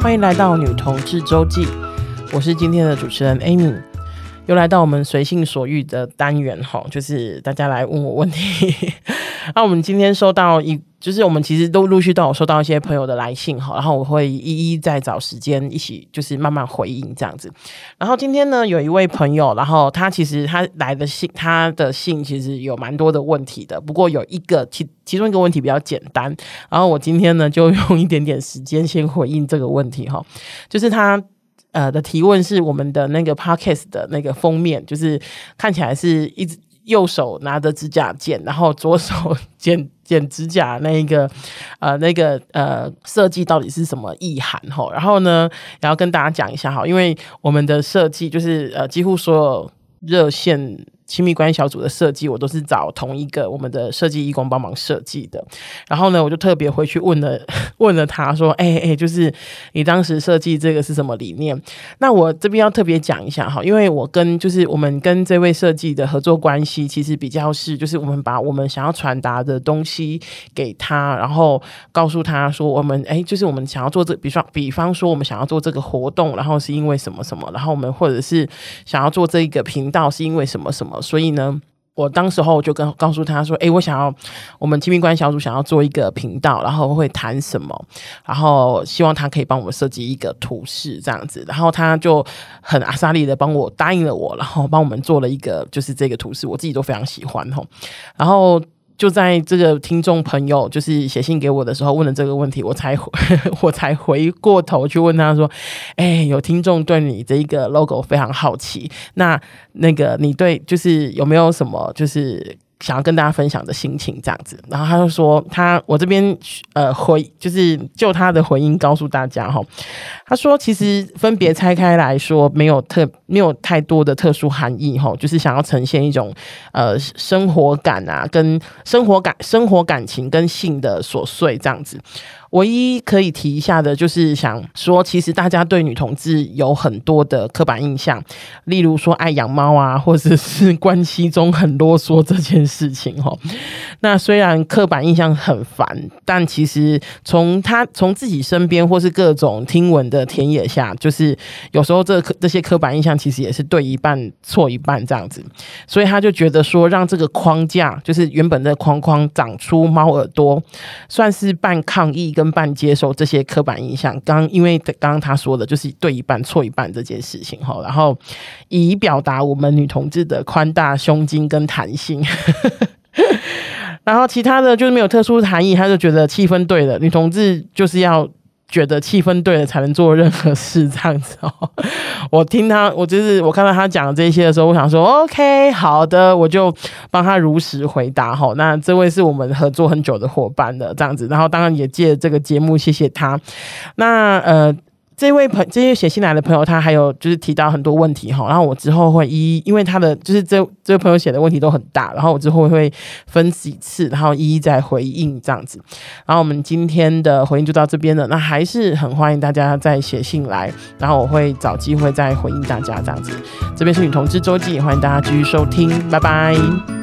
欢迎来到女同志周记，我是今天的主持人 Amy，又来到我们随性所欲的单元哈，就是大家来问我问题。那我们今天收到一。就是我们其实都陆续都有收到一些朋友的来信哈，然后我会一一再找时间一起就是慢慢回应这样子。然后今天呢，有一位朋友，然后他其实他来的信，他的信其实有蛮多的问题的，不过有一个其其中一个问题比较简单，然后我今天呢就用一点点时间先回应这个问题哈，就是他呃的提问是我们的那个 podcast 的那个封面，就是看起来是一只。右手拿着指甲剪，然后左手剪剪指甲，那一个 呃，那个呃设计到底是什么意涵吼？然后呢，然后跟大家讲一下哈，因为我们的设计就是呃，几乎所有热线。亲密关系小组的设计，我都是找同一个我们的设计义工帮忙设计的。然后呢，我就特别回去问了 问了他说：“哎、欸、哎、就是你当时设计这个是什么理念？”那我这边要特别讲一下哈，因为我跟就是我们跟这位设计的合作关系，其实比较是就是我们把我们想要传达的东西给他，然后告诉他说我们哎、就是我们想要做这个，比方比方说我们想要做这个活动，然后是因为什么什么，然后我们或者是想要做这一个频道是因为什么什么。所以呢，我当时候就跟告诉他说：“诶，我想要我们亲密关系小组想要做一个频道，然后会谈什么，然后希望他可以帮我们设计一个图示这样子。”然后他就很阿莎丽的帮我答应了我，然后帮我们做了一个就是这个图示，我自己都非常喜欢吼。然后。就在这个听众朋友就是写信给我的时候问了这个问题，我才 我才回过头去问他说：“哎，有听众对你这一个 logo 非常好奇，那那个你对就是有没有什么就是？”想要跟大家分享的心情这样子，然后他就说他我这边呃回就是就他的回应告诉大家哈，他说其实分别拆开来说没有特没有太多的特殊含义哈，就是想要呈现一种呃生活感啊，跟生活感生活感情跟性的琐碎这样子。唯一可以提一下的，就是想说，其实大家对女同志有很多的刻板印象，例如说爱养猫啊，或者是关系中很啰嗦这件事情哈。那虽然刻板印象很烦，但其实从他从自己身边或是各种听闻的田野下，就是有时候这这些刻板印象其实也是对一半错一半这样子，所以他就觉得说，让这个框架就是原本的框框长出猫耳朵，算是半抗议。跟半接受这些刻板印象，刚因为刚刚他说的就是对一半错一半这件事情哈，然后以表达我们女同志的宽大胸襟跟弹性，然后其他的就是没有特殊含义，他就觉得气氛对了，女同志就是要。觉得气氛对了才能做任何事，这样子哦。我听他，我就是我看到他讲这些的时候，我想说，OK，好的，我就帮他如实回答哈。那这位是我们合作很久的伙伴的这样子，然后当然也借这个节目谢谢他。那呃。这位朋，这些写信来的朋友，他还有就是提到很多问题哈，然后我之后会一一，因为他的就是这这位朋友写的问题都很大，然后我之后会分几次，然后一一再回应这样子。然后我们今天的回应就到这边了，那还是很欢迎大家再写信来，然后我会找机会再回应大家这样子。这边是女同志周记，欢迎大家继续收听，拜拜。